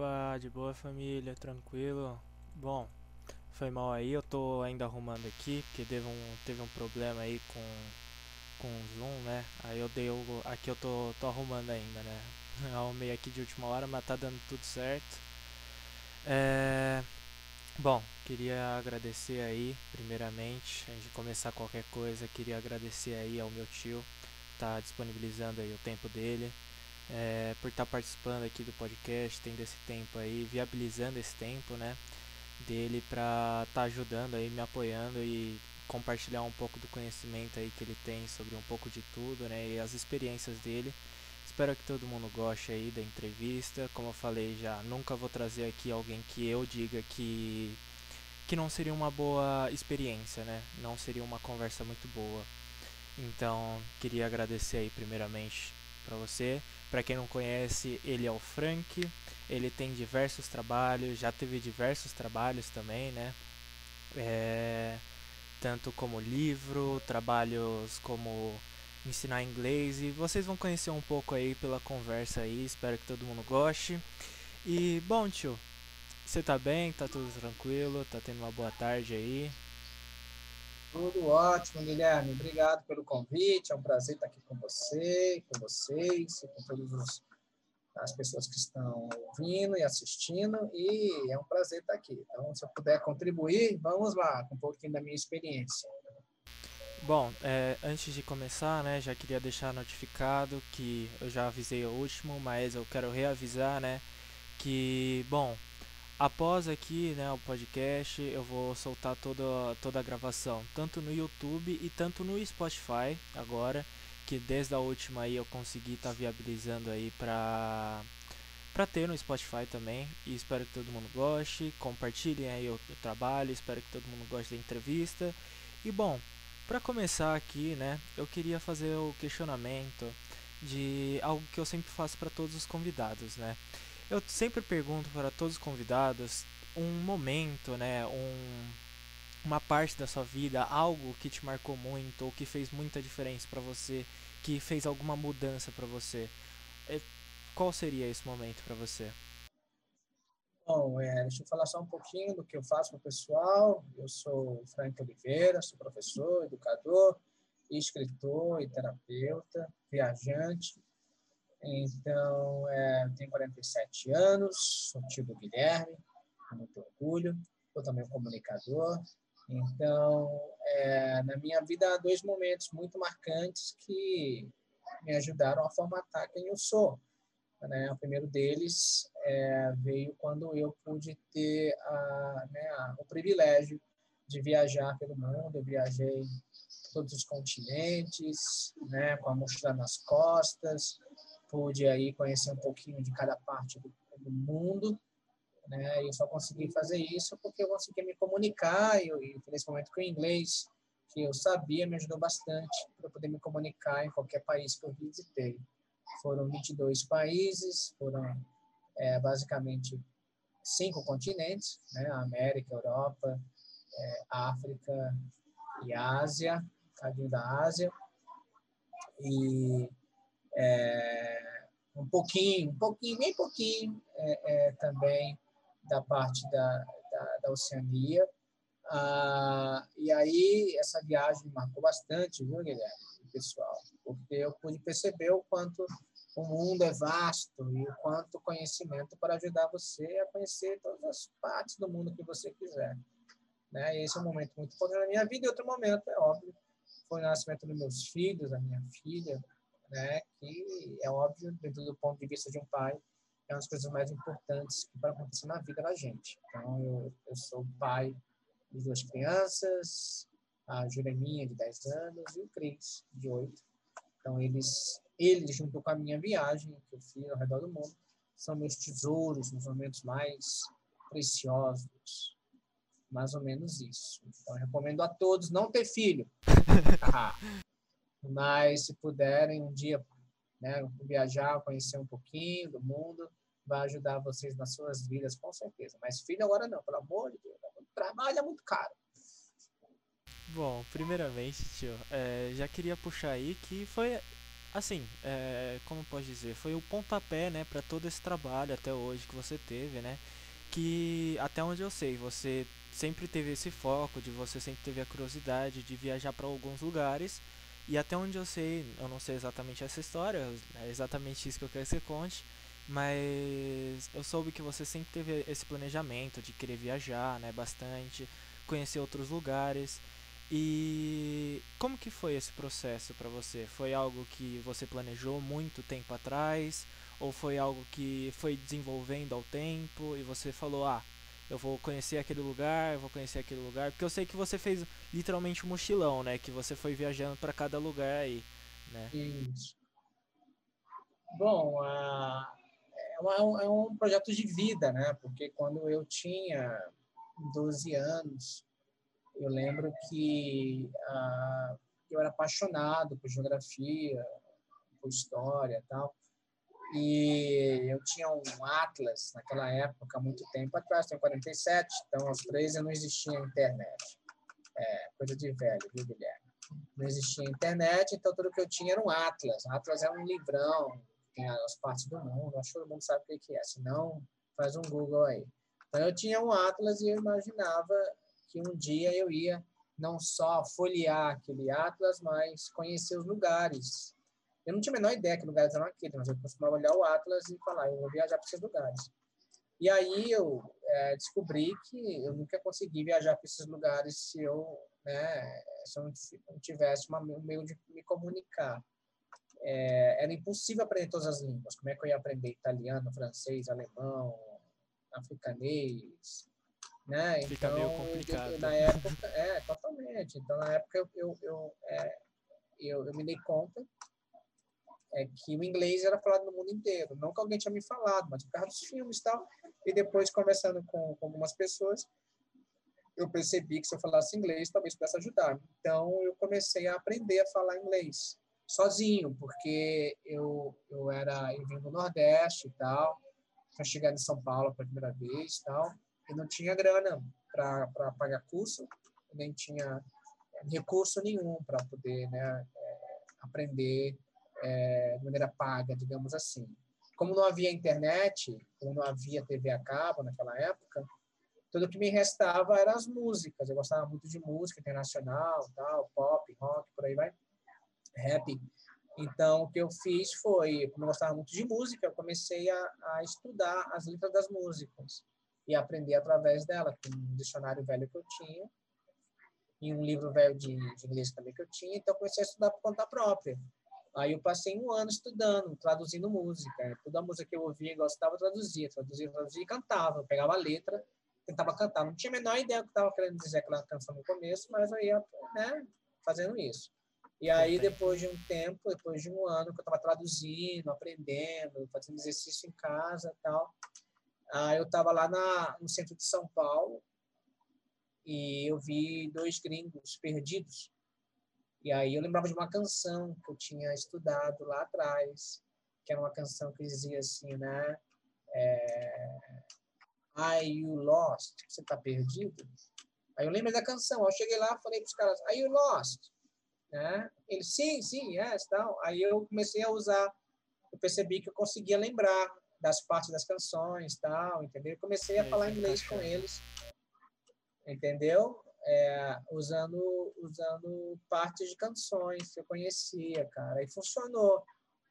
Opa, de boa família, tranquilo? Bom, foi mal aí, eu tô ainda arrumando aqui, porque teve um, teve um problema aí com, com o Zoom, né? Aí eu dei o. Aqui eu tô, tô arrumando ainda, né? Eu arrumei aqui de última hora, mas tá dando tudo certo. É. Bom, queria agradecer aí, primeiramente, antes de começar qualquer coisa, queria agradecer aí ao meu tio, tá disponibilizando aí o tempo dele, é, por estar tá participando aqui do podcast, tendo esse tempo aí, viabilizando esse tempo, né, dele para estar tá ajudando aí, me apoiando e compartilhar um pouco do conhecimento aí que ele tem sobre um pouco de tudo, né, e as experiências dele. Espero que todo mundo goste aí da entrevista. Como eu falei já, nunca vou trazer aqui alguém que eu diga que que não seria uma boa experiência, né? Não seria uma conversa muito boa. Então, queria agradecer aí primeiramente para você. Para quem não conhece, ele é o Frank. Ele tem diversos trabalhos, já teve diversos trabalhos também, né? É, tanto como livro, trabalhos como ensinar inglês e vocês vão conhecer um pouco aí pela conversa aí, espero que todo mundo goste. E bom, tio, você tá bem? Tá tudo tranquilo? Tá tendo uma boa tarde aí? Tudo ótimo, Guilherme. Obrigado pelo convite. É um prazer estar aqui com você, com vocês, com todas as pessoas que estão ouvindo e assistindo. E é um prazer estar aqui. Então, se eu puder contribuir, vamos lá, com um pouquinho da minha experiência. Bom, é, antes de começar, né, já queria deixar notificado que eu já avisei o último, mas eu quero reavisar, né, que, bom, após aqui, né, o podcast, eu vou soltar toda, toda a gravação, tanto no YouTube e tanto no Spotify agora, que desde a última aí eu consegui estar tá viabilizando aí pra, pra ter no Spotify também, e espero que todo mundo goste, compartilhem aí o, o trabalho, espero que todo mundo goste da entrevista, e bom, para começar aqui, né, eu queria fazer o questionamento de algo que eu sempre faço para todos os convidados, né? Eu sempre pergunto para todos os convidados um momento, né, um uma parte da sua vida, algo que te marcou muito ou que fez muita diferença para você, que fez alguma mudança para você. É, qual seria esse momento para você? Bom, é, deixa eu falar só um pouquinho do que eu faço para o pessoal. Eu sou Frank Oliveira, sou professor, educador, escritor e terapeuta, viajante. Então, é, tenho 47 anos, sou tio Guilherme, com muito orgulho. Sou também um comunicador. Então, é, na minha vida há dois momentos muito marcantes que me ajudaram a formatar quem eu sou. Né? O primeiro deles é, veio quando eu pude ter a, né, a, o privilégio de viajar pelo mundo. Eu viajei todos os continentes, né, com a mochila nas costas, pude aí conhecer um pouquinho de cada parte do, do mundo, né? Eu só consegui fazer isso porque eu consegui me comunicar e, e nesse momento com o inglês que eu sabia me ajudou bastante para poder me comunicar em qualquer país que eu visitei. Foram 22 países, foram é, basicamente cinco continentes, né? América, Europa, é, África e Ásia, cadinho da Ásia. E é, um pouquinho, um pouquinho, bem pouquinho é, é também da parte da, da, da Oceania. Ah, e aí, essa viagem marcou bastante, viu, Guilherme, pessoal? Porque eu pude perceber o quanto o mundo é vasto e o quanto conhecimento para ajudar você a conhecer todas as partes do mundo que você quiser. Né? Esse é um momento muito importante na minha vida. E outro momento, é óbvio, foi o nascimento dos meus filhos, da minha filha, né? que é óbvio, dentro do ponto de vista de um pai, é uma das coisas mais importantes que acontecer na vida da gente. Então, eu, eu sou pai de duas crianças, a Jureminha, de 10 anos, e o Cris, de 8. Então, eles eles, junto com a minha viagem que eu fiz ao redor do mundo, são meus tesouros nos momentos mais preciosos. Mais ou menos isso. Então, recomendo a todos não ter filho. Mas, se puderem, um dia né, viajar, conhecer um pouquinho do mundo, vai ajudar vocês nas suas vidas, com certeza. Mas filho agora não, pelo amor de Deus. É muito caro. Bom, primeiramente, tio, é, já queria puxar aí que foi assim, é, como pode dizer, foi o pontapé, né, para todo esse trabalho até hoje que você teve, né? Que até onde eu sei, você sempre teve esse foco, de você sempre teve a curiosidade de viajar para alguns lugares. E até onde eu sei, eu não sei exatamente essa história, é exatamente isso que eu quero que você conte, mas eu soube que você sempre teve esse planejamento de querer viajar, né, bastante, conhecer outros lugares. E como que foi esse processo para você? Foi algo que você planejou muito tempo atrás ou foi algo que foi desenvolvendo ao tempo e você falou: "Ah, eu vou conhecer aquele lugar, eu vou conhecer aquele lugar", porque eu sei que você fez literalmente um mochilão, né, que você foi viajando para cada lugar aí, né? Isso. Bom, uh, é, um, é um projeto de vida, né? Porque quando eu tinha 12 anos, eu lembro que ah, eu era apaixonado por geografia, por história tal. E eu tinha um Atlas naquela época, muito tempo atrás, tenho 47, então aos 13 não existia internet. É, coisa de velho, viu, Guilherme? Não existia internet, então tudo que eu tinha era um Atlas. Atlas é um livrão, tem as partes do mundo, acho que todo mundo sabe o que é, se não, faz um Google aí. Então eu tinha um Atlas e eu imaginava que um dia eu ia não só folhear aquele atlas, mas conhecer os lugares. Eu não tinha a menor ideia que lugares eram aqueles, mas eu costumava olhar o atlas e falar, eu vou viajar para esses lugares. E aí eu é, descobri que eu nunca consegui viajar para esses lugares se eu, né, se eu não tivesse uma, um meio de me comunicar. É, era impossível aprender todas as línguas. Como é que eu ia aprender italiano, francês, alemão, africanês, né? Fica então, meio complicado. na época, é, totalmente. Então, na época, eu, eu, eu, é, eu, eu me dei conta é que o inglês era falado no mundo inteiro. Não que alguém tinha me falado, mas por causa dos filmes e tal. E depois, conversando com, com algumas pessoas, eu percebi que se eu falasse inglês, talvez pudesse ajudar. Então, eu comecei a aprender a falar inglês sozinho, porque eu, eu era eu vim do Nordeste e tal, tinha chegado em São Paulo pela primeira vez e tal, e não tinha grana para pagar curso, nem tinha recurso nenhum para poder né, é, aprender é, de maneira paga, digamos assim. Como não havia internet, como não havia TV a cabo naquela época, tudo que me restava eram as músicas. Eu gostava muito de música internacional, tal, pop, rock, por aí vai, rap. Então, o que eu fiz foi, como eu gostava muito de música, eu comecei a, a estudar as letras das músicas e aprender através dela, com um dicionário velho que eu tinha e um livro velho de, de inglês também que eu tinha, então comecei a estudar por conta própria. Aí eu passei um ano estudando, traduzindo música. Toda música que eu ouvia, gostava, traduzia, traduzia, traduzia e cantava. Eu pegava a letra, tentava cantar. Não tinha a menor ideia do que estava querendo dizer aquela canção no começo, mas eu ia né, fazendo isso. E aí, depois de um tempo, depois de um ano que eu estava traduzindo, aprendendo, fazendo exercício em casa e tal, ah, eu estava lá na, no centro de São Paulo e eu vi dois gringos perdidos. E aí eu lembrava de uma canção que eu tinha estudado lá atrás, que era uma canção que dizia assim, né? É, Are you lost? Você está perdido? Aí eu lembro da canção. Eu cheguei lá falei para os caras, Are you lost? Né? Ele, sim, sim, yes, tal. Aí eu comecei a usar, eu percebi que eu conseguia lembrar das partes das canções tal, entendeu? Comecei a falar inglês com eles, entendeu? É, usando usando partes de canções que eu conhecia, cara, e funcionou.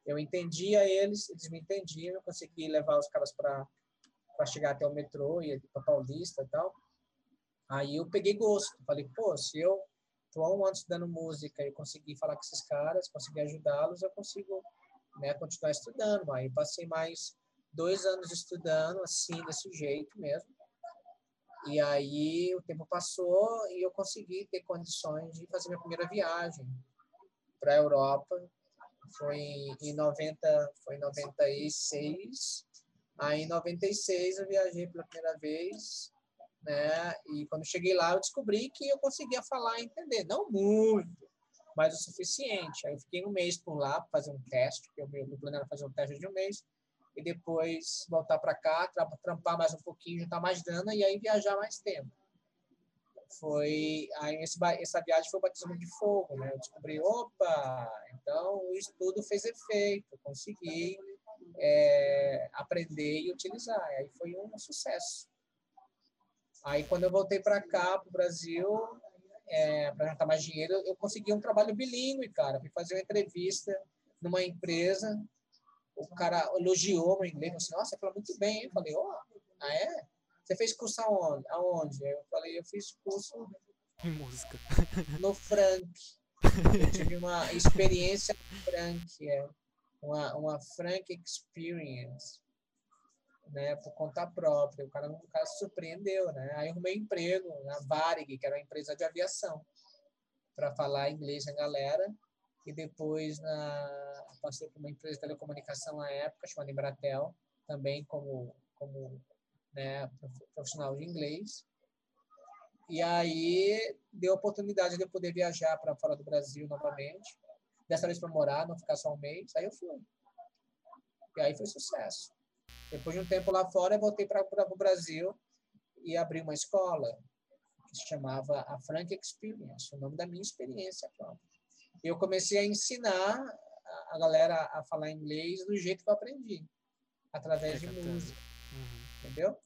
Eu entendia eles, eles me entendiam, eu consegui levar os caras para chegar até o metrô e para Paulista e tal. Aí eu peguei gosto, falei, pô, se eu tô há um ano estudando música e consegui falar com esses caras, consegui ajudá-los, eu consigo né, continuar estudando. Aí passei mais dois anos estudando assim, desse jeito mesmo. E aí o tempo passou e eu consegui ter condições de fazer minha primeira viagem para a Europa. Foi em 90, foi em 96. Aí em 96 eu viajei pela primeira vez, né? E quando cheguei lá eu descobri que eu conseguia falar e entender, não muito, mas o suficiente. Aí eu fiquei um mês por lá para fazer um teste, que o meu plano era fazer um teste de um mês e depois voltar para cá, trampar mais um pouquinho, juntar mais grana e aí viajar mais tempo. foi aí esse, essa viagem foi o batismo de fogo, né? Eu descobri, opa, então o estudo fez efeito, consegui é, aprender e utilizar. Aí foi um sucesso. Aí quando eu voltei para cá, para o Brasil, é, para juntar mais dinheiro, eu consegui um trabalho bilíngue, cara. Fui fazer uma entrevista numa empresa, o cara elogiou meu inglês, falou assim, nossa, você fala muito bem? Eu falei, ó, oh, ah é? Você fez curso aonde? aonde? Eu falei, eu fiz curso em música. No Frank. Eu tive uma experiência no Frank, é. uma, uma Frank Experience, né, por conta própria. O cara, o cara se surpreendeu, né? Aí arrumei emprego na Varig, que era uma empresa de aviação, para falar inglês com a galera. E depois na, passei por uma empresa de telecomunicação na época, chamada Embratel, também como, como né, profissional de inglês. E aí deu a oportunidade de eu poder viajar para fora do Brasil novamente, dessa vez para morar, não ficar só um mês. Aí eu fui. E aí foi sucesso. Depois de um tempo lá fora, eu voltei para o Brasil e abri uma escola que se chamava a Frank Experience, o nome da minha experiência própria. E eu comecei a ensinar a galera a falar inglês do jeito que eu aprendi, através é, de música. Uhum. Entendeu?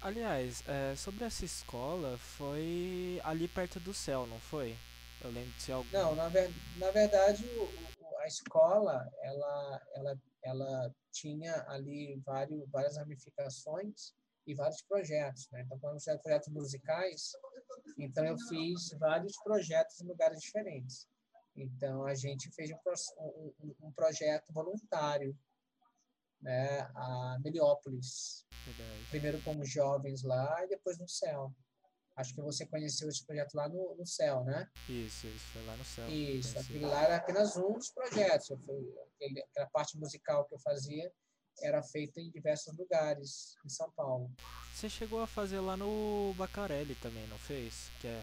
Aliás, é, sobre essa escola, foi ali perto do céu, não foi? Eu lembro de ser algo. Não, na, ver, na verdade, o, a escola, ela, ela, ela tinha ali vários, várias ramificações e vários projetos, né? Então, quando eu projetos musicais, então eu fiz vários projetos em lugares diferentes. Então, a gente fez um, um, um projeto voluntário né, a Meliópolis. Primeiro como jovens lá e depois no céu. Acho que você conheceu esse projeto lá no, no céu, né? Isso, isso, foi lá no céu. Isso, aquele lá era apenas um dos projetos. Fui, aquele, aquela parte musical que eu fazia era feita em diversos lugares em São Paulo. Você chegou a fazer lá no Bacarelli também, não fez? Que é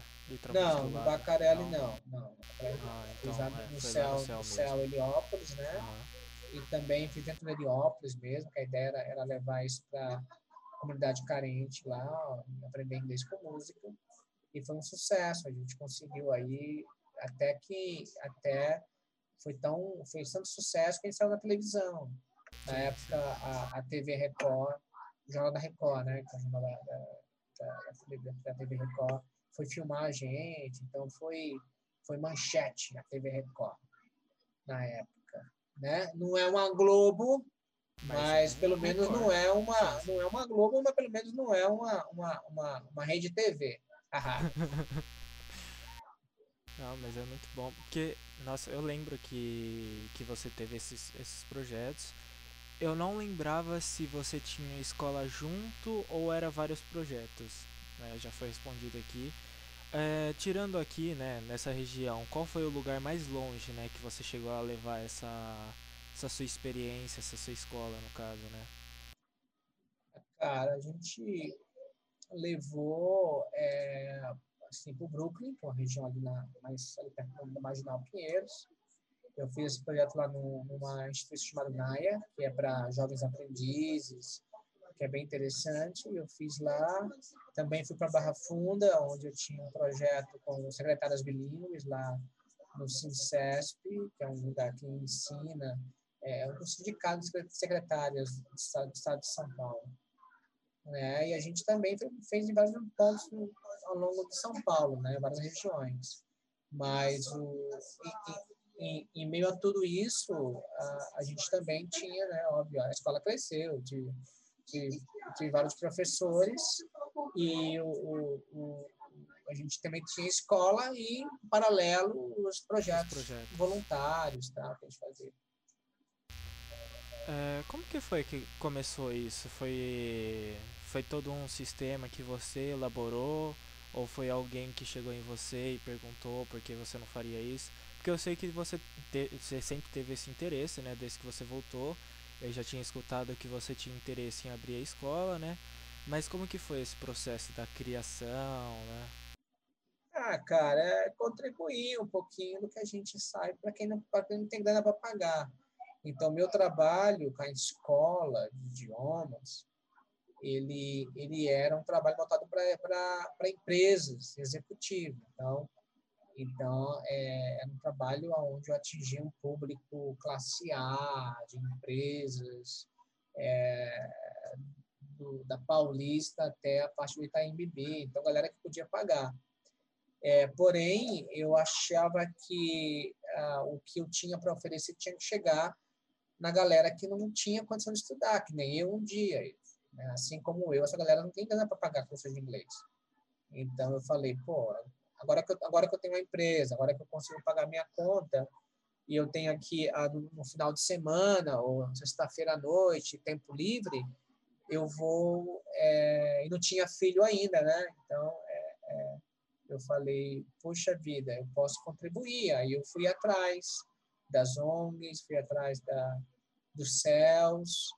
Não, no Bacarelli não. não. não. Ah, então, é, no, céu, no céu, no céu Heliópolis, né? Ah e também fiz dentro de Heliópolis mesmo, que a ideia era, era levar isso para a comunidade carente lá, aprender inglês com música, e foi um sucesso, a gente conseguiu aí, até que, até foi tão, foi tanto sucesso que a gente saiu na televisão, na época a, a TV Record, o Jornal da Record, né, que é o jornal da, da, da, TV Record, foi filmar a gente, então foi, foi manchete na TV Record, na época né? Não é uma Globo, mas, mas pelo menos não é uma, não é uma Globo, mas pelo menos não é uma, uma, uma, uma rede TV. não, mas é muito bom, porque, nossa, eu lembro que, que você teve esses, esses projetos. Eu não lembrava se você tinha escola junto ou era vários projetos. Né? Já foi respondido aqui. É, tirando aqui, né, nessa região, qual foi o lugar mais longe, né, que você chegou a levar essa, essa sua experiência, essa sua escola, no caso, né? Cara, a gente levou é, assim, para o Brooklyn, que é uma região ali na, mais ali perto da Marginal Pinheiros. Eu fiz esse projeto lá no, numa instituição chamada NAIA, que é para jovens aprendizes, que é bem interessante. Eu fiz lá. Também fui para Barra Funda, onde eu tinha um projeto com secretárias bilíngues lá no SINCESP, que é um lugar que ensina, é um sindicato de secretárias do estado, do estado de São Paulo. Né? E a gente também fez em vários pontos ao longo de São Paulo, né? várias regiões. Mas o, em, em, meio a tudo isso, a, a gente também tinha, né, óbvio, a escola cresceu, de de, de vários professores e o, o, o, a gente também tinha escola e, em paralelo, os projetos, os projetos. voluntários tá, que a gente fazia. É, como que foi que começou isso? Foi, foi todo um sistema que você elaborou? Ou foi alguém que chegou em você e perguntou por que você não faria isso? Porque eu sei que você, te, você sempre teve esse interesse, né? Desde que você voltou. Eu já tinha escutado que você tinha interesse em abrir a escola, né? Mas como que foi esse processo da criação, né? Ah, cara, é contribuir um pouquinho do que a gente sabe para quem, não, quem não tem grana para pagar. Então, meu trabalho com a escola de idiomas ele, ele era um trabalho voltado para empresas, executivo. Então, então é, era um trabalho onde eu atingia um público classe A, de empresas, é, do, da Paulista até a parte do Itaim Bibi, então galera que podia pagar. É, porém, eu achava que ah, o que eu tinha para oferecer tinha que chegar na galera que não tinha condição de estudar, que nem eu um dia. Né? Assim como eu, essa galera não tem grana para pagar curso de inglês. Então eu falei, pô, agora que eu, agora que eu tenho uma empresa, agora que eu consigo pagar minha conta e eu tenho aqui a, no final de semana ou sexta-feira à noite tempo livre, eu vou é, e não tinha filho ainda, né? Então é, é, eu falei, puxa vida, eu posso contribuir. Aí eu fui atrás das ONGs, fui atrás da, dos céus,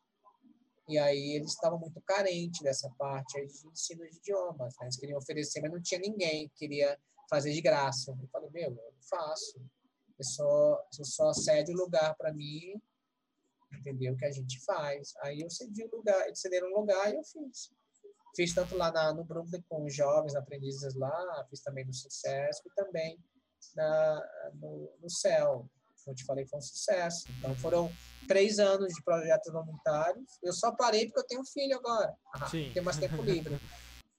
e aí eles estavam muito carentes dessa parte de ensino de idiomas. Né? Eles queriam oferecer, mas não tinha ninguém que queria fazer de graça. Eu falei, meu, eu faço. Você só, você só cede o lugar para mim, entendeu? Que a gente faz. Aí eu cedi o lugar, eles cederam um lugar e eu fiz. Fiz tanto lá na, no Brooklyn com os jovens aprendizes lá, fiz também no Sucesso e também na, no, no CEL. Como eu te falei, foi um sucesso. Então foram três anos de projetos voluntários. Eu só parei porque eu tenho um filho agora. Ah, tenho mais tempo livre.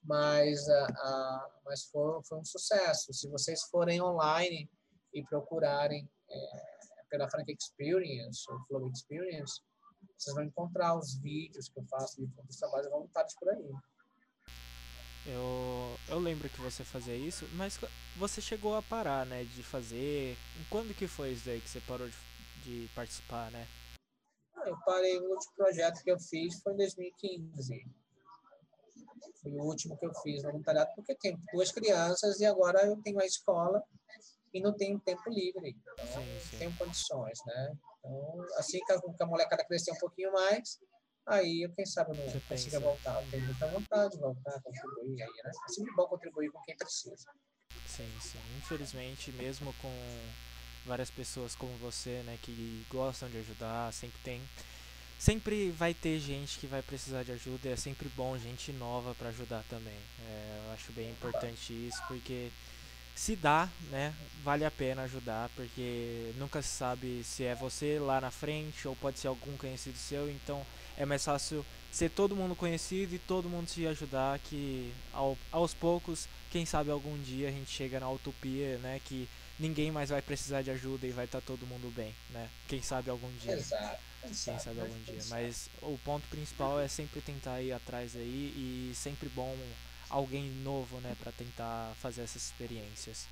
Mas, uh, uh, mas foi, foi um sucesso. Se vocês forem online e procurarem é, pela Frank Experience ou Flow Experience, vocês vão encontrar os vídeos que eu faço de trabalhos voluntários por aí. Eu, eu lembro que você fazia isso, mas você chegou a parar, né, de fazer. Quando que foi isso aí que você parou de, de participar, né? Ah, eu parei, o último projeto que eu fiz foi em 2015. Foi o último que eu fiz no voluntariado, porque tenho duas crianças e agora eu tenho a escola e não tenho tempo livre. Então, sim, sim. tenho condições, né? Então, assim que a, que a molecada crescer um pouquinho mais, aí quem sabe eu não consiga voltar. Eu tenho muita vontade de voltar, contribuir aí, né? É sempre bom contribuir com quem precisa. Sim, sim. Infelizmente, mesmo com várias pessoas como você, né, que gostam de ajudar, sempre tem sempre vai ter gente que vai precisar de ajuda e é sempre bom gente nova para ajudar também. É, eu acho bem importante isso porque se dá, né, vale a pena ajudar porque nunca se sabe se é você lá na frente ou pode ser algum conhecido seu, então é mais fácil ser todo mundo conhecido e todo mundo se ajudar que ao, aos poucos, quem sabe algum dia a gente chega na utopia, né, que ninguém mais vai precisar de ajuda e vai estar tá todo mundo bem, né? Quem sabe algum dia. Exato. Quem sabe algum dia. Mas o ponto principal é sempre tentar ir atrás aí e sempre bom alguém novo, né, para tentar fazer essas experiências.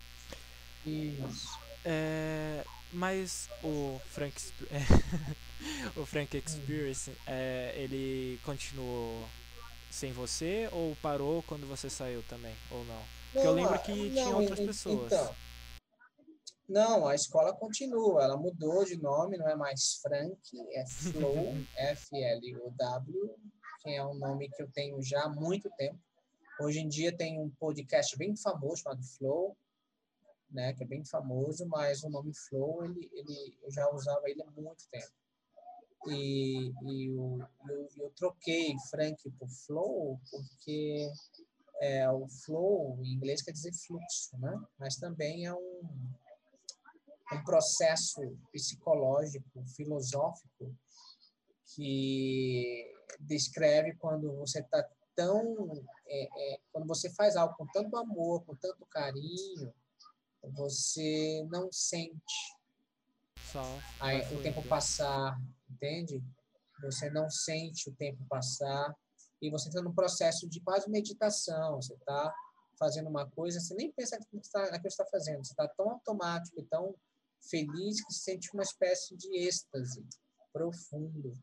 Isso. É, mas o Frank o Frank Experience é, ele continuou sem você ou parou quando você saiu também ou não? Porque eu lembro que não, tinha outras pessoas. Então, não, a escola continua. Ela mudou de nome, não é mais Frank, é Flow, F-L-O-W, que é um nome que eu tenho já há muito tempo. Hoje em dia tem um podcast bem famoso chamado Flow, né, que é bem famoso, mas o nome Flow, ele, ele, eu já usava ele há muito tempo. E, e eu, eu, eu troquei Frank por Flow porque é, o flow em inglês quer dizer fluxo, né? Mas também é um, um processo psicológico, filosófico que descreve quando você está tão é, é, quando você faz algo com tanto amor, com tanto carinho, você não sente Só aí, o tempo passar, entende? Você não sente o tempo passar e você está num processo de quase meditação. Você está fazendo uma coisa, você nem pensa naquilo que você está fazendo. Você está tão automático, tão feliz que sente uma espécie de êxtase profundo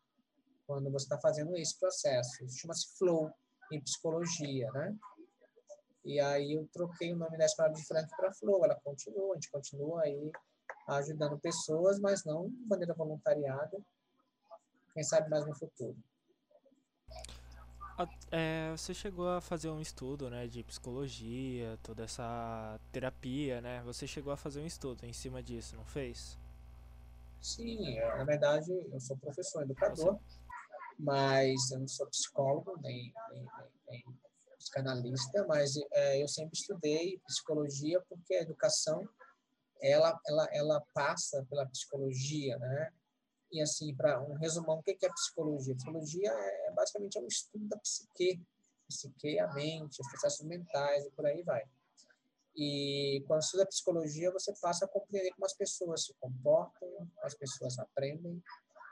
quando você está fazendo esse processo. Chama-se flow em psicologia, né? E aí eu troquei o nome da escola de Frank para Flow. Ela continua, a gente continua aí ajudando pessoas, mas não de maneira voluntariada. Quem sabe mais no futuro. É, você chegou a fazer um estudo, né, de psicologia, toda essa terapia, né? Você chegou a fazer um estudo em cima disso, não fez? Sim, é, na verdade eu sou professor, educador. Mas eu não sou psicólogo nem, nem, nem psicanalista, mas é, eu sempre estudei psicologia porque a educação ela ela ela passa pela psicologia, né? E assim, para um resumão, o que é psicologia? Psicologia é basicamente é um estudo da psique, psique, a mente, os processos mentais e por aí vai. E quando estuda psicologia, você passa a compreender como as pessoas se comportam, as pessoas aprendem,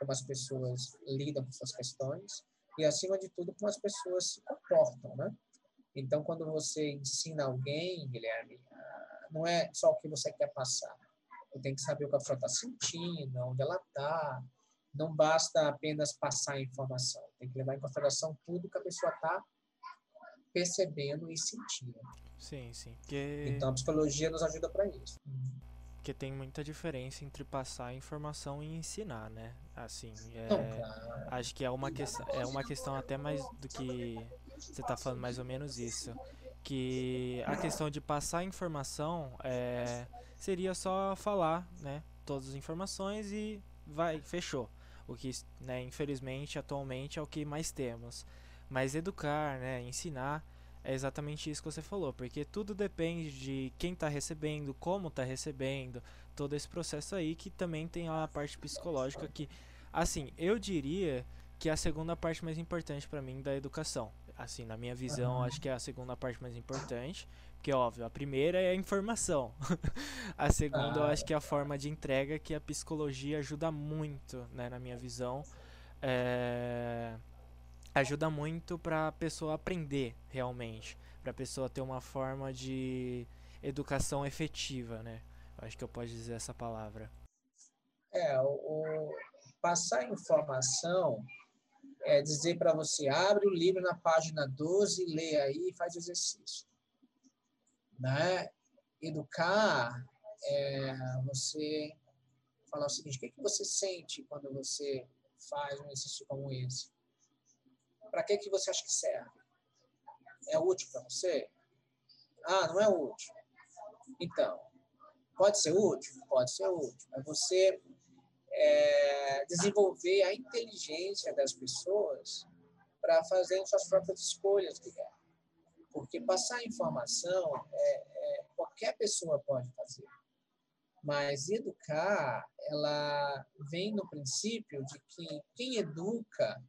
como as pessoas lidam com suas questões e, acima de tudo, como as pessoas se comportam, né? Então, quando você ensina alguém, Guilherme, ah, não é só o que você quer passar. Você tem que saber o que a pessoa está sentindo, onde ela está. Não basta apenas passar a informação. Tem que levar em consideração tudo que a pessoa está percebendo e sentindo. Sim, sim. Porque... Então, a psicologia nos ajuda para isso. Porque tem muita diferença entre passar a informação e ensinar, né? Assim, é... Não, acho que é uma, questão, é uma questão até mais do que você está falando mais ou menos isso. Que a questão de passar informação é, seria só falar, né? Todas as informações e vai, fechou. O que, né, infelizmente, atualmente é o que mais temos. Mas educar, né, ensinar, é exatamente isso que você falou, porque tudo depende de quem está recebendo, como está recebendo, todo esse processo aí que também tem a parte psicológica que, assim, eu diria que é a segunda parte mais importante para mim da educação. Assim, na minha visão, acho que é a segunda parte mais importante. Porque, óbvio, a primeira é a informação. a segunda, eu acho que é a forma de entrega que a psicologia ajuda muito, né, na minha visão. É... Ajuda muito para a pessoa aprender, realmente. Para a pessoa ter uma forma de educação efetiva, né? Acho que eu posso dizer essa palavra. É, o, o passar informação é dizer para você, abre o livro na página 12, lê aí e faz exercício. Né? Educar é você falar o seguinte, o que, que você sente quando você faz um exercício como esse? Para que, que você acha que serve? É útil para você? Ah, não é útil. Então, pode ser útil? Pode ser útil. É você é, desenvolver a inteligência das pessoas para fazerem suas próprias escolhas. Porque passar informação é, é, qualquer pessoa pode fazer. Mas educar, ela vem no princípio de que quem educa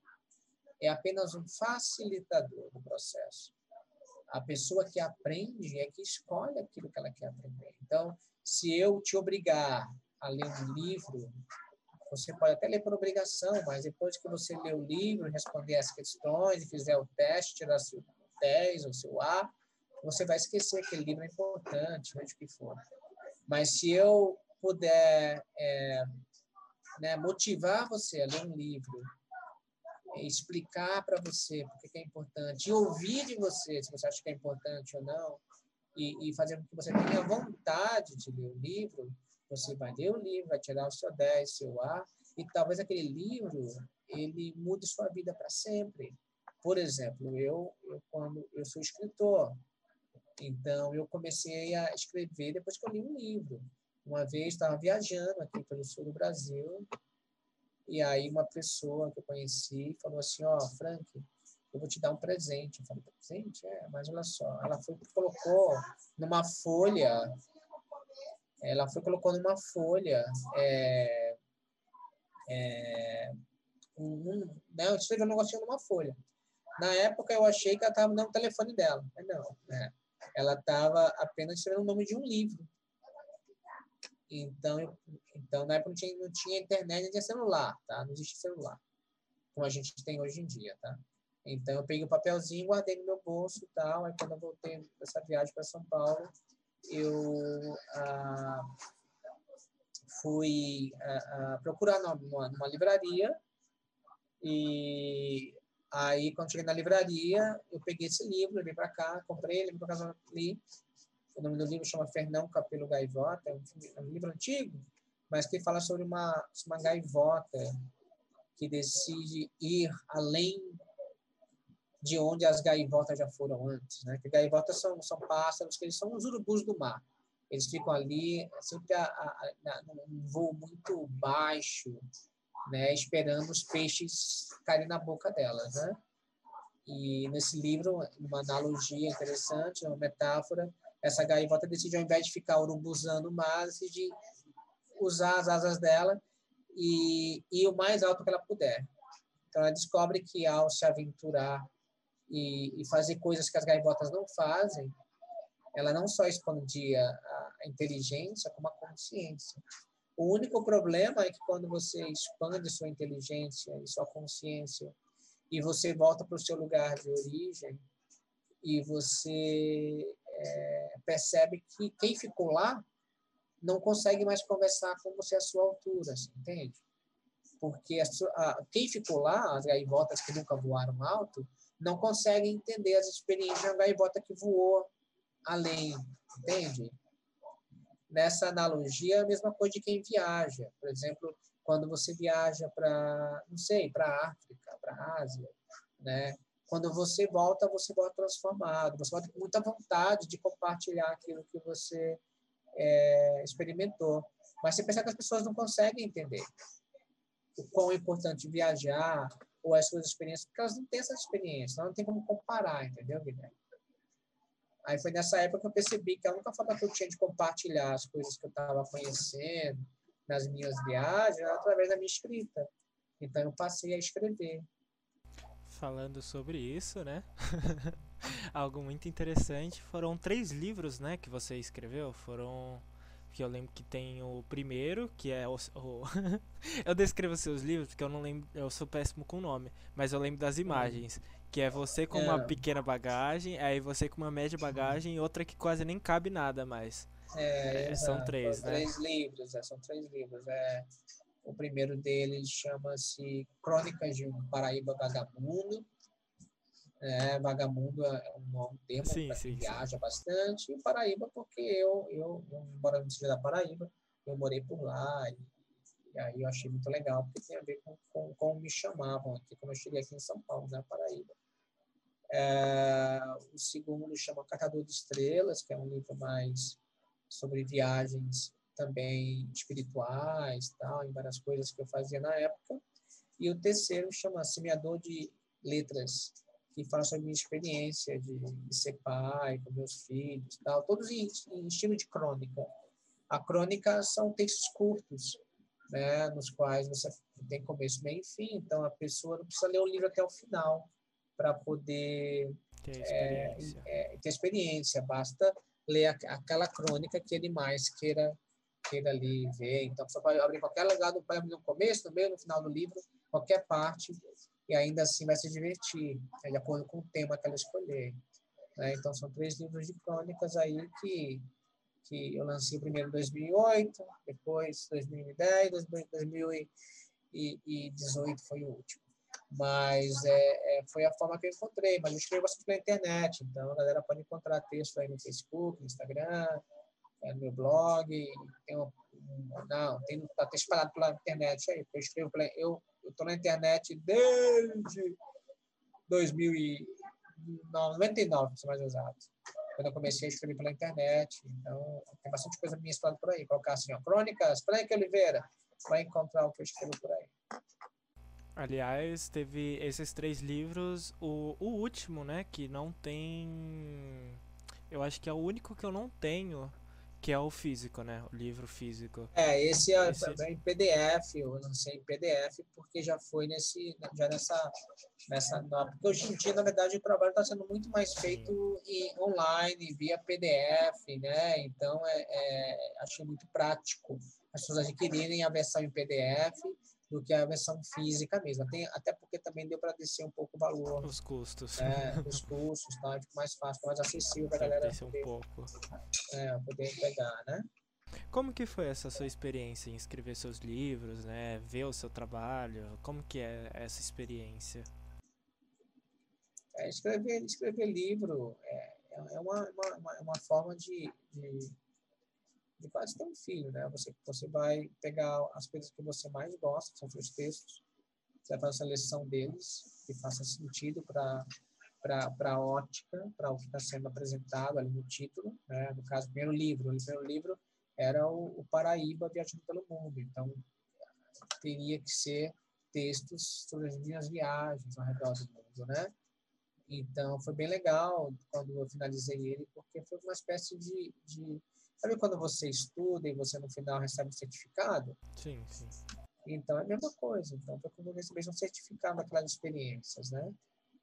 é apenas um facilitador do processo. A pessoa que aprende é que escolhe aquilo que ela quer aprender. Então, se eu te obrigar a ler um livro você pode até ler por obrigação, mas depois que você ler o livro, responder as questões fizer o teste, tirar seu 10 ou seu A, você vai esquecer que aquele livro é importante, seja o que for. Mas se eu puder é, né, motivar você a ler um livro, explicar para você por que é importante, e ouvir de você se você acha que é importante ou não, e, e fazer com que você tenha vontade de ler o livro, você vai ler o livro, vai tirar o seu 10, seu A, e talvez aquele livro ele mude sua vida para sempre. Por exemplo, eu, eu quando eu sou escritor, então eu comecei a escrever depois que eu li um livro. Uma vez estava viajando aqui pelo sul do Brasil e aí uma pessoa que eu conheci falou assim, ó, oh, Frank, eu vou te dar um presente. Eu falei, presente? É, mas olha só. Ela foi colocou numa folha ela foi colocou numa folha é, é, um, né, escreveu um negocinho numa folha. Na época eu achei que ela estava dando o telefone dela, mas não, né? Ela estava apenas escrevendo o nome de um livro. Então, então na época não tinha, não tinha internet, não tinha celular, tá? Não existe celular, como a gente tem hoje em dia, tá? Então eu peguei o papelzinho, guardei no meu bolso e tal. Aí quando eu voltei dessa viagem para São Paulo, eu ah, fui ah, ah, procurar numa, numa, livraria e aí quando cheguei na livraria eu peguei esse livro, levei para cá, comprei, levei para casa li. O nome do livro chama Fernão Capelo Gaivota, é um, é um livro antigo, mas que fala sobre uma, uma gaivota que decide ir além de onde as gaivotas já foram antes, né? Que gaivotas são, são pássaros que eles são os urubus do mar. Eles ficam ali sempre a, a, a, voo muito baixo né, esperando os peixes caírem na boca delas, né? E nesse livro, uma analogia interessante, uma metáfora, essa gaivota decide, ao invés de ficar urubuzando o mar, decide usar as asas dela e ir o mais alto que ela puder. Então, ela descobre que ao se aventurar e, e fazer coisas que as gaivotas não fazem, ela não só expandia a inteligência, como a consciência. O único problema é que quando você expande sua inteligência e sua consciência e você volta para o seu lugar de origem e você é, percebe que quem ficou lá não consegue mais conversar com você à sua altura, você entende? Porque a, a, quem ficou lá, as gaivotas que nunca voaram alto, não conseguem entender as experiências da gaivota que voou além, entende? Nessa analogia, a mesma coisa de quem viaja. Por exemplo, quando você viaja para, não sei, para a África, para a Ásia, né? Quando você volta, você volta transformado, você volta com muita vontade de compartilhar aquilo que você é, experimentou. Mas você pensa que as pessoas não conseguem entender o quão é importante viajar ou as suas experiências, porque elas não têm essa experiência, não tem como comparar, entendeu, Guilherme? Aí foi nessa época que eu percebi que a única forma que eu tinha de compartilhar as coisas que eu estava conhecendo nas minhas viagens era através da minha escrita. Então eu passei a escrever. Falando sobre isso, né? Algo muito interessante. Foram três livros, né, que você escreveu. Foram que eu lembro que tem o primeiro, que é o, o eu descrevo seus livros porque eu não lembro, eu sou péssimo com o nome, mas eu lembro das imagens, que é você com é. uma pequena bagagem, aí você com uma média bagagem e outra que quase nem cabe nada mais. É, é são três, né? Três livros, é, são três livros. É, o primeiro deles chama-se Crônicas de um Paraíba Vagabundo. É, vagabundo é um, termo para quem viaja bastante. E Paraíba, porque eu, eu, eu, embora não seja da Paraíba, eu morei por lá. E, e, aí eu achei muito legal, porque tem a ver com, com como me chamavam aqui, como eu cheguei aqui em São Paulo, na né, Paraíba. É, o segundo chama Catador de Estrelas, que é um livro mais sobre viagens também espirituais, tal, em várias coisas que eu fazia na época. E o terceiro chama Semeador de Letras, que fala sobre minha experiência de, de ser pai, com meus filhos, tal, todos em, em, estilo de crônica. A crônica são textos curtos, né, nos quais você tem começo, meio e fim, então a pessoa não precisa ler o livro até o final para poder ter experiência. É, é, ter experiência, basta ler aquela crônica que ele mais queira queira ali ver. Então, você pode abrir qualquer lugar do no começo, no meio, no final do livro, qualquer parte, e ainda assim vai se divertir, né, de acordo com o tema que ela escolher. Né? Então, são três livros de crônicas aí que, que eu lancei primeiro em 2008, depois 2010, 2018 foi o último. Mas é, é, foi a forma que eu encontrei. Mas eu escrevo bastante pela internet, então a galera pode encontrar texto aí no Facebook, no Instagram, é, no meu blog, tem um, não, tem, tá espalhado pela internet aí, eu escrevo, eu estou na internet desde 2099, para ser mais exato, quando eu comecei a escrever pela internet, então tem bastante coisa minha espalhada por aí, colocar assim, ó, crônicas, Frank Oliveira, vai encontrar o que eu escrevo por aí. Aliás, teve esses três livros, o, o último, né, que não tem. Eu acho que é o único que eu não tenho que é o físico, né? O livro físico. É, esse é esse... em PDF, eu lancei em PDF porque já foi nesse, já nessa, nessa porque hoje em dia, na verdade, o trabalho está sendo muito mais feito em, online, via PDF, né? Então, é, é, achei muito prático as pessoas adquirirem a versão em PDF do que a versão física mesmo. Tem, até porque também deu para descer um pouco o valor. Os custos. É, os custos, tá? Fica mais fácil, mais acessível para a galera poder, um pouco. É, poder pegar, né? Como que foi essa sua experiência em escrever seus livros, né? Ver o seu trabalho? Como que é essa experiência? É, escrever, escrever livro é, é uma, uma, uma forma de, de de quase ter um filho, né? Você, você vai pegar as coisas que você mais gosta, são seus textos, você vai fazer a seleção deles, que faça sentido para para a ótica, para o que está sendo apresentado ali no título, né? no caso, primeiro livro. O primeiro livro era o, o Paraíba Viajando pelo Mundo. Então, teria que ser textos sobre as minhas viagens ao redor do mundo, né? Então, foi bem legal quando eu finalizei ele, porque foi uma espécie de, de... Sabe quando você estuda e você no final recebe um certificado? Sim, sim. Então, é a mesma coisa. Então, foi como receber um certificado daquelas experiências, né?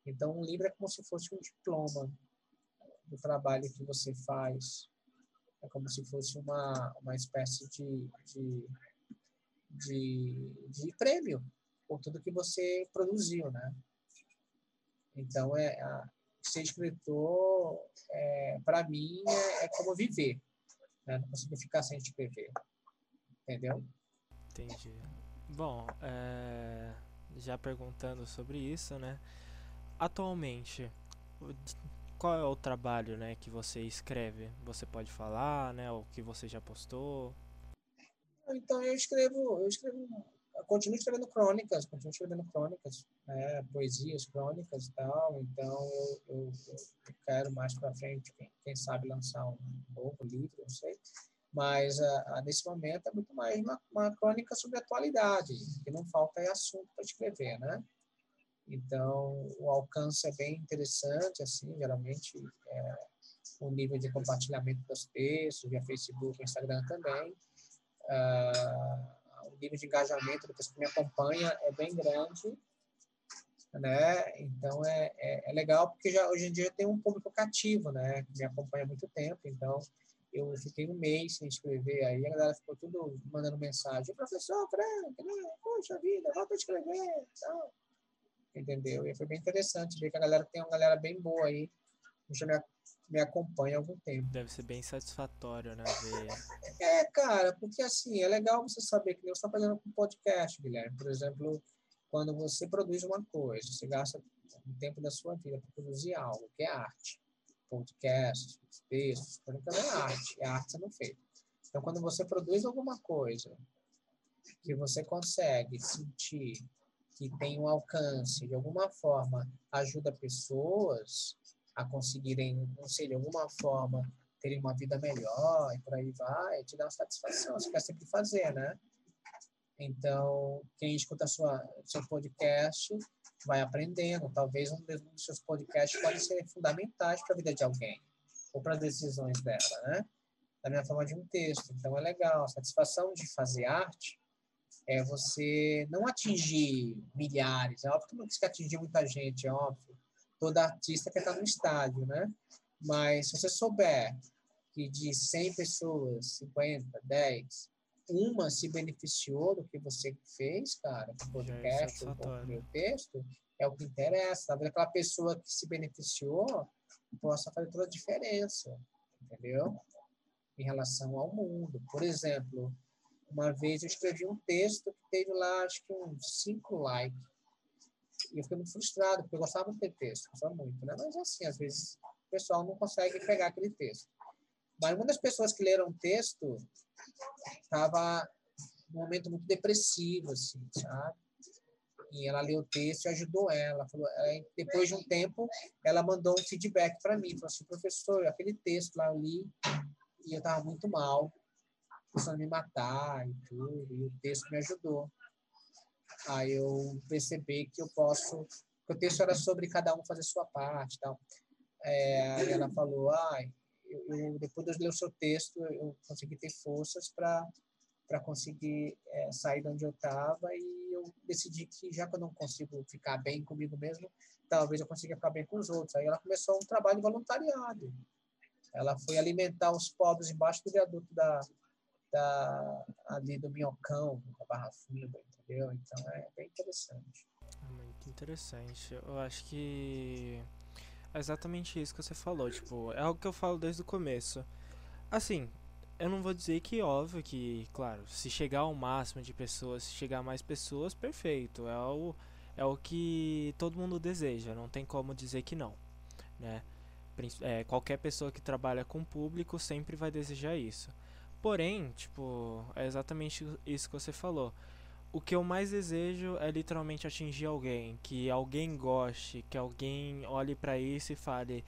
Então, um livro é como se fosse um diploma do trabalho que você faz. É como se fosse uma, uma espécie de, de, de, de prêmio por tudo que você produziu, né? Então, é, a, ser escritor, é, para mim, é, é, como viver. Né? Não consigo ficar sem escrever. Entendeu? Entendi. Bom, é, já perguntando sobre isso, né? Atualmente, qual é o trabalho, né, que você escreve? Você pode falar, né, o que você já postou? Então eu escrevo, eu escrevo, eu continuo escrevendo crônicas, continuo escrevendo crônicas, né, poesias, crônicas e tal. Então eu, eu, eu quero mais para frente, quem, quem, sabe lançar um novo livro, não sei. Mas uh, nesse momento é muito mais uma, uma crônica sobre atualidade, que não falta é assunto para escrever, né? Então, o alcance é bem interessante, assim, geralmente é, o nível de compartilhamento dos textos, via Facebook, Instagram também. Uh, o nível de engajamento do pessoal que me acompanha é bem grande, né? Então, é, é, é, legal porque já, hoje em dia tem um público cativo, né? Que me acompanha há muito tempo, então eu fiquei um mês sem escrever, aí a galera ficou tudo mandando mensagem, professor Frank, né? poxa vida, volta a escrever, então, entendeu? E foi bem interessante ver que a galera tem uma galera bem boa aí, que já me, me acompanha há algum tempo. Deve ser bem satisfatório, né? Ver... É, cara, porque assim, é legal você saber que eu estou fazendo com podcast, Guilherme. Por exemplo, quando você produz uma coisa, você gasta um tempo da sua vida para produzir algo, que é arte. Podcast, textos, crônica é arte, é arte sendo feita. Então, quando você produz alguma coisa que você consegue sentir que tem um alcance, de alguma forma ajuda pessoas a conseguirem, não sei, de alguma forma terem uma vida melhor e por aí vai, te dá uma satisfação, você quer sempre fazer, né? Então, quem escuta sua, seu podcast vai aprendendo. Talvez um dos seus podcasts pode ser fundamentais para a vida de alguém ou para as decisões dela, né? Da minha forma de um texto. Então, é legal. A satisfação de fazer arte é você não atingir milhares. É óbvio que não quer atingir muita gente, é óbvio. Toda artista quer estar no estádio, né? Mas se você souber que de 100 pessoas, 50, 10, uma se beneficiou do que você fez, cara, do podcast, do meu texto, é o que interessa. Talvez aquela pessoa que se beneficiou possa fazer toda a diferença, entendeu? Em relação ao mundo. Por exemplo, uma vez eu escrevi um texto que teve lá, acho que uns cinco likes. E eu fiquei muito frustrado, porque eu gostava muito de texto, gostava muito, né? Mas assim, às vezes o pessoal não consegue pegar aquele texto. Mas uma das pessoas que leram o texto estava num momento muito depressivo, assim, sabe? E ela leu o texto e ajudou ela. Falou, depois de um tempo, ela mandou um feedback para mim. Falou assim, professor, aquele texto lá eu li e eu estava muito mal pensando em me matar e tudo, e o texto me ajudou. Aí eu percebi que eu posso, o texto era sobre cada um fazer sua parte, tal. É, ela falou, ah, eu, eu, depois de ler o seu texto, eu consegui ter forças para para conseguir é, sair de onde eu estava e eu decidi que já que eu não consigo ficar bem comigo mesmo, talvez eu consiga ficar bem com os outros. Aí ela começou um trabalho voluntariado. Ela foi alimentar os pobres embaixo do viaduto da, da, ali do Minhocão, da Barra Funda, entendeu? Então é bem interessante. Muito interessante. Eu acho que é exatamente isso que você falou, tipo, é algo que eu falo desde o começo. Assim, eu não vou dizer que óbvio que, claro, se chegar ao máximo de pessoas, se chegar a mais pessoas, perfeito. É o, é o que todo mundo deseja, não tem como dizer que não, né? É, qualquer pessoa que trabalha com público sempre vai desejar isso. Porém, tipo, é exatamente isso que você falou. O que eu mais desejo é literalmente atingir alguém, que alguém goste, que alguém olhe para isso e fale: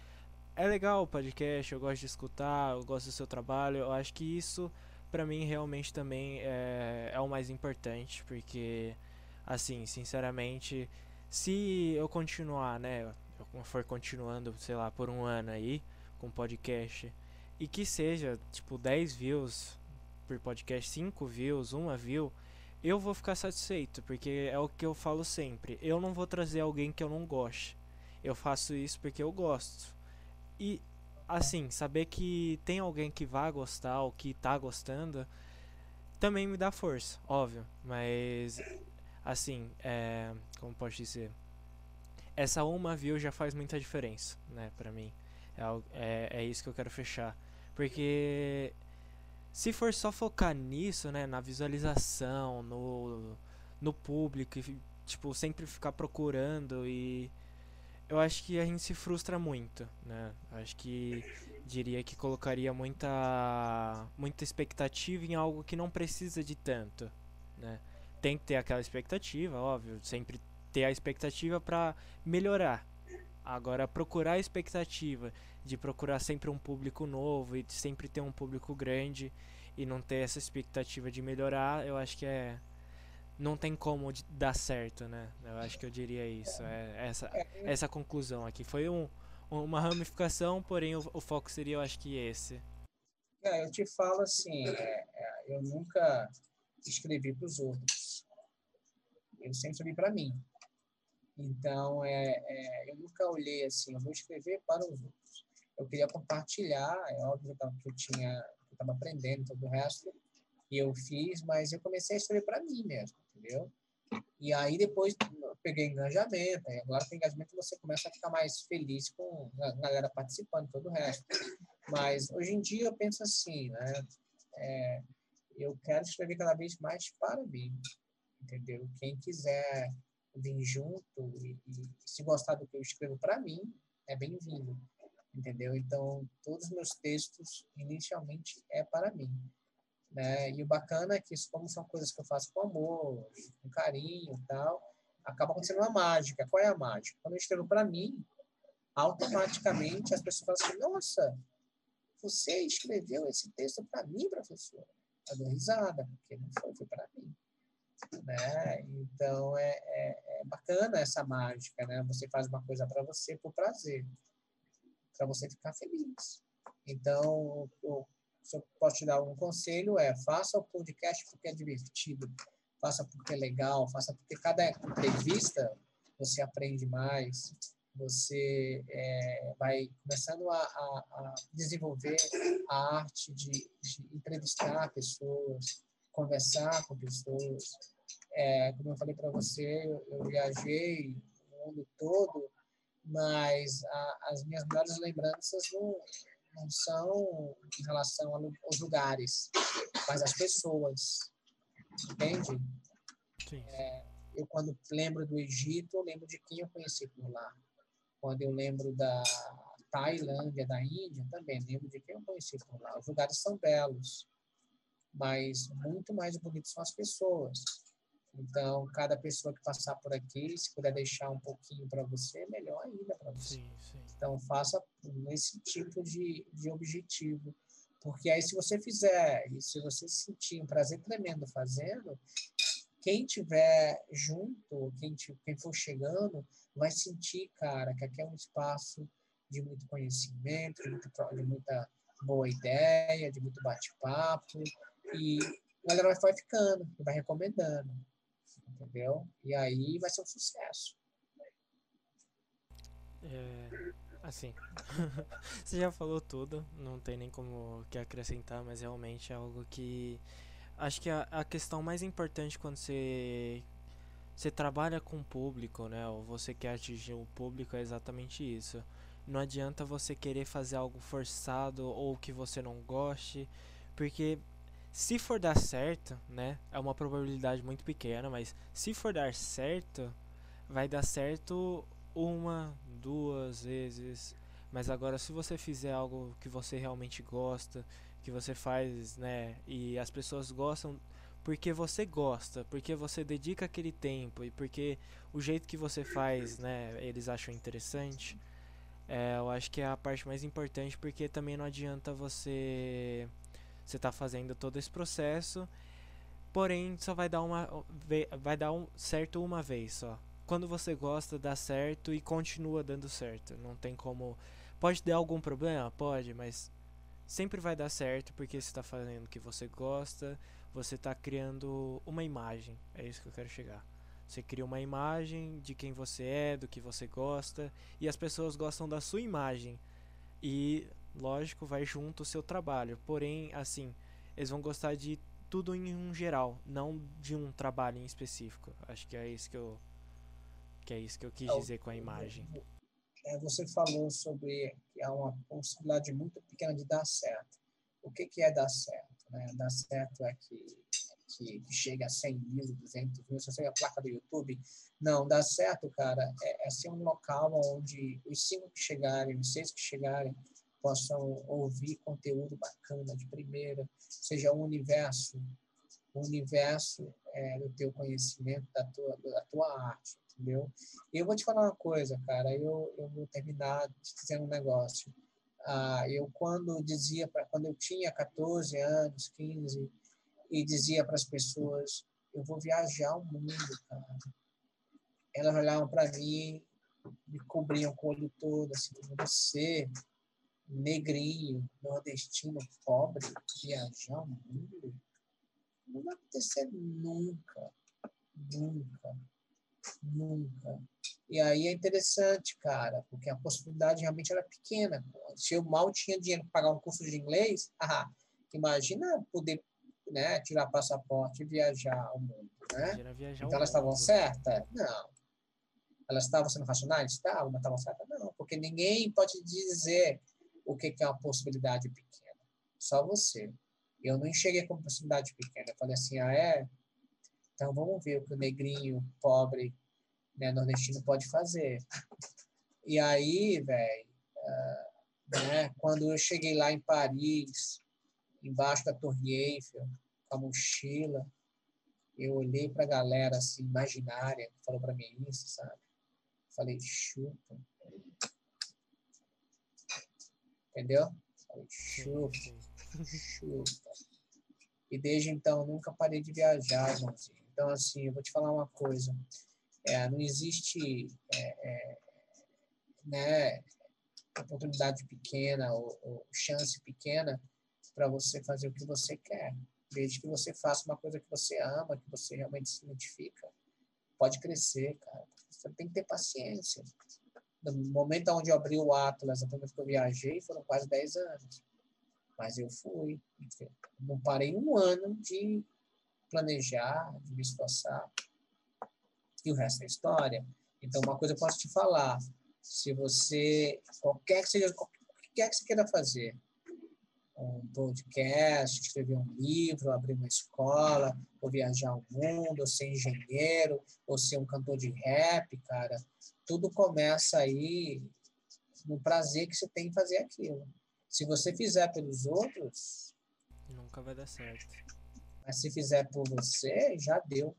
é legal o podcast, eu gosto de escutar, eu gosto do seu trabalho. Eu acho que isso para mim realmente também é, é o mais importante, porque assim, sinceramente, se eu continuar, né, eu for continuando, sei lá, por um ano aí com podcast e que seja tipo 10 views por podcast, 5 views, uma view, eu vou ficar satisfeito, porque é o que eu falo sempre. Eu não vou trazer alguém que eu não goste. Eu faço isso porque eu gosto. E assim, saber que tem alguém que vai gostar ou que tá gostando também me dá força, óbvio. Mas assim, é, como pode dizer? Essa uma view já faz muita diferença, né, pra mim. É, é, é isso que eu quero fechar. Porque se for só focar nisso, né, na visualização, no, no público, e, tipo, sempre ficar procurando e eu acho que a gente se frustra muito, né? Acho que diria que colocaria muita muita expectativa em algo que não precisa de tanto, né? Tem que ter aquela expectativa, óbvio, sempre ter a expectativa para melhorar. Agora procurar a expectativa de procurar sempre um público novo e de sempre ter um público grande e não ter essa expectativa de melhorar, eu acho que é não tem como dar certo, né? Eu acho que eu diria isso. É essa essa conclusão aqui foi um, uma ramificação, porém o, o foco seria, eu acho que esse. É, eu te falo assim, é, é, eu nunca escrevi para os outros. Eu sempre escrevi para mim. Então, é, é, eu nunca olhei assim, eu vou escrever para os outros. Eu queria compartilhar, é óbvio que eu tinha, eu estava aprendendo todo o resto, e eu fiz, mas eu comecei a escrever para mim mesmo, entendeu? E aí depois peguei engajamento, e agora tem engajamento você começa a ficar mais feliz com a galera participando, todo o resto. Mas hoje em dia eu penso assim, né? É, eu quero escrever cada vez mais para mim, entendeu? Quem quiser vir junto e, e se gostar do que eu escrevo para mim, é bem-vindo, entendeu? Então, todos os meus textos, inicialmente, é para mim. Né? E o bacana é que, como são coisas que eu faço com amor, com carinho e tal, acaba acontecendo uma mágica. Qual é a mágica? Quando eu escrevo para mim, automaticamente as pessoas falam assim: Nossa, você escreveu esse texto para mim, professor? Eu dou risada, porque não foi, foi para mim né? Então é, é, é, bacana essa mágica, né? Você faz uma coisa para você por prazer, para você ficar feliz. Então, eu, se eu posso te dar um conselho é faça o podcast porque é divertido, faça porque é legal, faça porque cada entrevista você aprende mais, você é, vai começando a, a, a, desenvolver a arte de, de entrevistar pessoas, conversar com pessoas, é, como eu falei para você, eu, eu, viajei o mundo todo, mas a, as minhas melhores lembranças não, não são em relação aos lugares, mas às pessoas. Entende? Sim. É, eu, quando lembro do Egito, eu lembro de quem eu conheci por lá. Quando eu lembro da Tailândia, da Índia, também lembro de quem eu conheci por lá. Os lugares são belos, mas muito mais bonitos são as pessoas. Então, cada pessoa que passar por aqui, se puder deixar um pouquinho para você, melhor ainda para você. Sim, sim. Então, faça nesse tipo de, de objetivo. Porque aí, se você fizer, e se você sentir um prazer tremendo fazendo, quem tiver junto, quem, quem for chegando, vai sentir, cara, que aqui é um espaço de muito conhecimento, de, muito, de muita boa ideia, de muito bate-papo. E a galera vai ficando, vai recomendando entendeu? E aí vai ser um sucesso. É, assim, você já falou tudo, não tem nem como que acrescentar, mas realmente é algo que acho que a, a questão mais importante quando você você trabalha com o público, né, ou você quer atingir o público é exatamente isso. Não adianta você querer fazer algo forçado ou que você não goste, porque se for dar certo, né? É uma probabilidade muito pequena, mas se for dar certo, vai dar certo uma, duas vezes. Mas agora se você fizer algo que você realmente gosta, que você faz, né, e as pessoas gostam porque você gosta, porque você dedica aquele tempo e porque o jeito que você faz, né, eles acham interessante. É, eu acho que é a parte mais importante porque também não adianta você Você está fazendo todo esse processo, porém só vai dar uma vai dar um certo uma vez só. Quando você gosta, dá certo e continua dando certo. Não tem como pode dar algum problema, pode, mas sempre vai dar certo porque você está fazendo o que você gosta, você está criando uma imagem. É isso que eu quero chegar. Você cria uma imagem de quem você é, do que você gosta, e as pessoas gostam da sua imagem. E, lógico, vai junto o seu trabalho. Porém, assim, eles vão gostar de tudo em um geral, não de um trabalho em específico. Acho que é isso que eu que é isso que eu quis é, dizer com a imagem. É, você falou sobre que há uma possibilidade muito pequena de dar certo. O que, que é dar certo? Né? Dar certo é que que, que chega a 100 mil, 200 mil, se você a placa do YouTube. Não, dá certo, cara, é, é ser um local onde os cinco que chegarem, os seis que chegarem, possam ouvir conteúdo bacana de primeira, seja um universo, o universo é, do teu conhecimento, da tua, da tua arte, entendeu? E eu vou te falar uma coisa, cara, eu, eu vou terminar dizendo um negócio. Ah, eu quando dizia, para quando eu tinha 14 anos, 15, e dizia para as pessoas: Eu vou viajar o mundo, cara. Elas olhavam para mim, me cobriam com o olho todo, assim, você, negrinho, nordestino, pobre, viajar o mundo? Não vai acontecer nunca, nunca, nunca. E aí é interessante, cara, porque a possibilidade realmente era pequena. Se eu mal tinha dinheiro para pagar um curso de inglês, ah, imagina poder né, tirar passaporte e viajar ao mundo. Né? Então elas estavam certas? Não. Elas estavam sendo racionais? Estavam, mas estavam certas? Não, porque ninguém pode dizer o que é uma possibilidade pequena. Só você. Eu não enxerguei como possibilidade pequena. Eu falei assim, ah, é? Então vamos ver o que o negrinho, pobre, né, nordestino pode fazer. E aí, velho, uh, né, quando eu cheguei lá em Paris, embaixo da Torre Eiffel, com a mochila. Eu olhei para a galera assim, imaginária, que falou para mim isso, sabe? Falei, chupa. Entendeu? Chupa, chupa. E desde então nunca parei de viajar. Então, assim, eu vou te falar uma coisa. É, não existe é, é, né, oportunidade pequena ou, ou chance pequena para você fazer o que você quer. Desde que você faça uma coisa que você ama, que você realmente se identifica, pode crescer, cara. Você tem que ter paciência. No momento onde eu abri o Atlas, a primeira vez que eu viajei, foram quase 10 anos. Mas eu fui. Não parei um ano de planejar, de me esforçar. E o resto é história. Então, uma coisa eu posso te falar. Se você, qualquer que seja, qualquer que você queira fazer, um podcast, escrever um livro, abrir uma escola, ou viajar o mundo, ou ser engenheiro, ou ser um cantor de rap, cara. Tudo começa aí no prazer que você tem em fazer aquilo. Se você fizer pelos outros, nunca vai dar certo. Mas se fizer por você, já deu.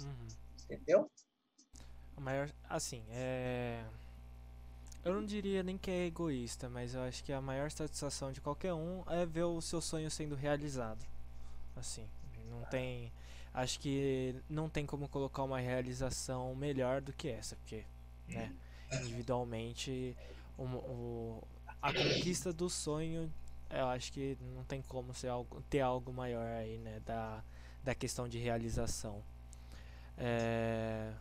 Uhum. Entendeu? A maior, assim, é eu não diria nem que é egoísta, mas eu acho que a maior satisfação de qualquer um é ver o seu sonho sendo realizado. Assim, não tem. Acho que não tem como colocar uma realização melhor do que essa, porque, né, individualmente, o, o, a conquista do sonho, eu acho que não tem como ser algo, ter algo maior aí, né, da, da questão de realização. É,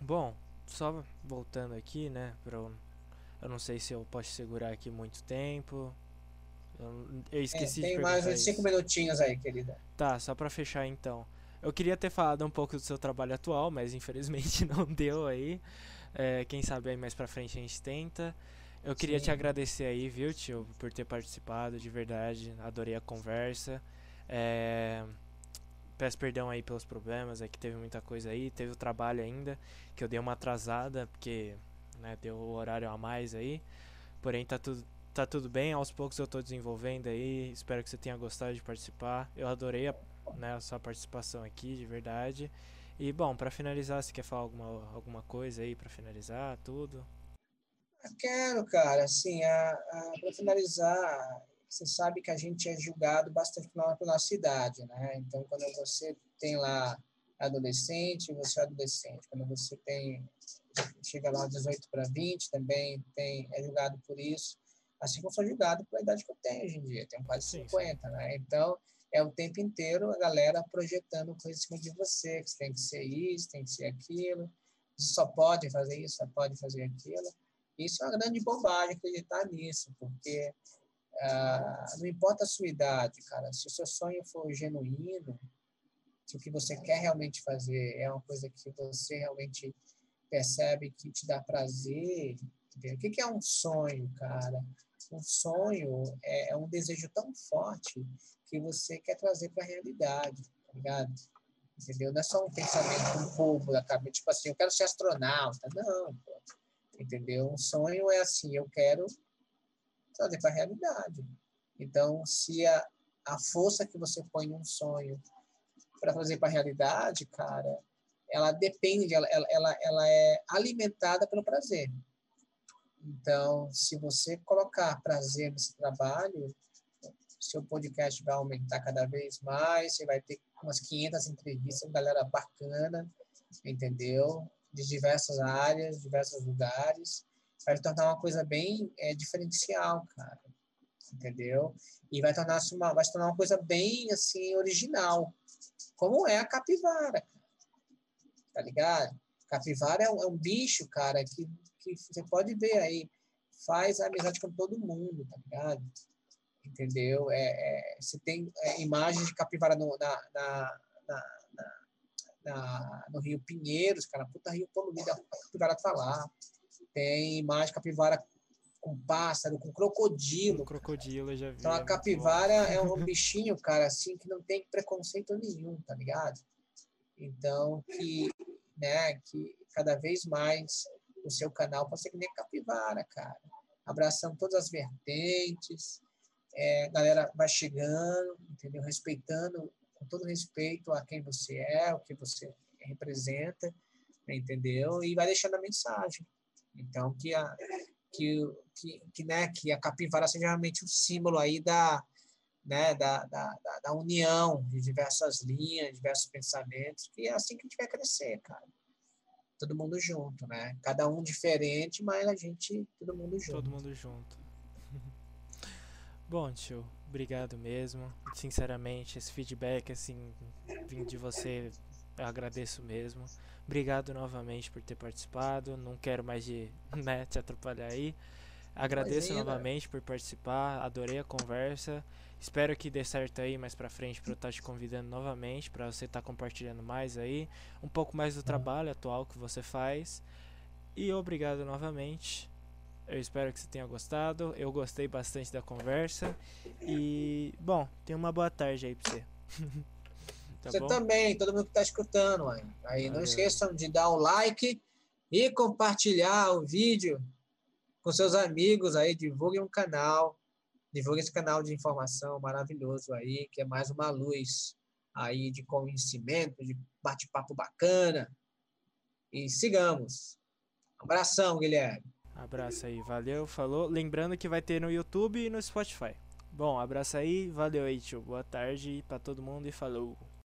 bom, só voltando aqui, né, pro, eu não sei se eu posso segurar aqui muito tempo. Eu, eu esqueci é, tem de mais uns 5 minutinhos aí, querida. Tá, só para fechar então. Eu queria ter falado um pouco do seu trabalho atual, mas infelizmente não deu aí. É, quem sabe aí mais pra frente a gente tenta. Eu queria Sim. te agradecer aí, viu, tio, por ter participado, de verdade. Adorei a conversa. É, peço perdão aí pelos problemas, é que teve muita coisa aí, teve o trabalho ainda, que eu dei uma atrasada, porque né, deu o horário a mais aí. Porém tá tudo tá tudo bem, aos poucos eu estou desenvolvendo aí. Espero que você tenha gostado de participar. Eu adorei a, né, a sua participação aqui, de verdade. E bom, para finalizar, você quer falar alguma, alguma coisa aí para finalizar tudo? Eu quero, cara, assim, para finalizar, você sabe que a gente é julgado bastante pela nossa idade, né? Então, quando você tem lá adolescente, você é adolescente. Quando você tem chega lá 18 para 20, também tem é julgado por isso. Assim como eu sou julgado pela idade que eu tenho hoje em dia, tenho quase 50, sim. né? Então, é o tempo inteiro a galera projetando coisas em cima de você, que você tem que ser isso, tem que ser aquilo, você só pode fazer isso, só pode fazer aquilo. Isso é uma grande bobagem acreditar nisso, porque ah, não importa a sua idade, cara, se o seu sonho for genuíno, se o que você quer realmente fazer é uma coisa que você realmente percebe que te dá prazer, entendeu? o que é um sonho, cara? Um sonho é, é um desejo tão forte que você quer trazer para a realidade, tá ligado? Entendeu? Não é só um pensamento um povo da cabeça, tipo assim, eu quero ser astronauta. Não, pô. entendeu? Um sonho é assim, eu quero trazer para a realidade. Então, se a, a força que você põe num sonho para trazer para a realidade, cara, ela depende, ela, ela, ela é alimentada pelo prazer. Então, se você colocar prazer nesse trabalho, seu podcast vai aumentar cada vez mais, você vai ter umas 500 entrevistas galera bacana, entendeu? De diversas áreas, diversos lugares. Vai tornar uma coisa bem é, diferencial, cara. Entendeu? E vai tornar uma, vai tornar uma coisa bem assim original, como é a capivara, tá ligado? Capivara é um, é um bicho, cara, que, que você pode ver aí, faz amizade com todo mundo, tá ligado? entendeu? É, é, você tem é, imagens de capivara no, na, na, na, na, no Rio Pinheiros, cara, puta rio poluído, a capivara tá lá. Tem imagem de capivara com pássaro, com crocodilo. Com crocodilo, já vi. Então a é capivara é um bichinho, cara, assim, que não tem preconceito nenhum, tá ligado? Então, que, né, que cada vez mais o seu canal pode ser que nem capivara, cara. Abraçando todas as vertentes, é, a galera vai chegando, entendeu? Respeitando, com todo respeito a quem você é, o que você representa, entendeu? E vai deixando a mensagem. Então, que a, que, que, que, né, que a capivara seja realmente um símbolo aí da, né, da, da, da, união de diversas linhas, diversos pensamentos, que é assim que a gente vai crescer, cara. Todo mundo junto, né? Cada um diferente, mas a gente, todo mundo junto. Todo mundo junto. Bom, tio, obrigado mesmo. Sinceramente, esse feedback, assim, vindo de você, eu agradeço mesmo. Obrigado novamente por ter participado. Não quero mais de, né, te atrapalhar aí. Agradeço novamente por participar. Adorei a conversa. Espero que dê certo aí mais pra frente para eu estar te convidando novamente para você estar tá compartilhando mais aí, um pouco mais do trabalho atual que você faz. E obrigado novamente. Eu espero que você tenha gostado. Eu gostei bastante da conversa. E, bom, tenha uma boa tarde aí pra você. tá você bom? também, todo mundo que tá escutando. Aí, aí não esqueçam de dar o like e compartilhar o vídeo com seus amigos aí. Divulguem um canal. Divulguem esse canal de informação maravilhoso aí, que é mais uma luz aí de conhecimento, de bate-papo bacana. E sigamos. Um abração, Guilherme. Abraço aí, valeu, falou. Lembrando que vai ter no YouTube e no Spotify. Bom, abraço aí, valeu aí, tio. Boa tarde para todo mundo e falou.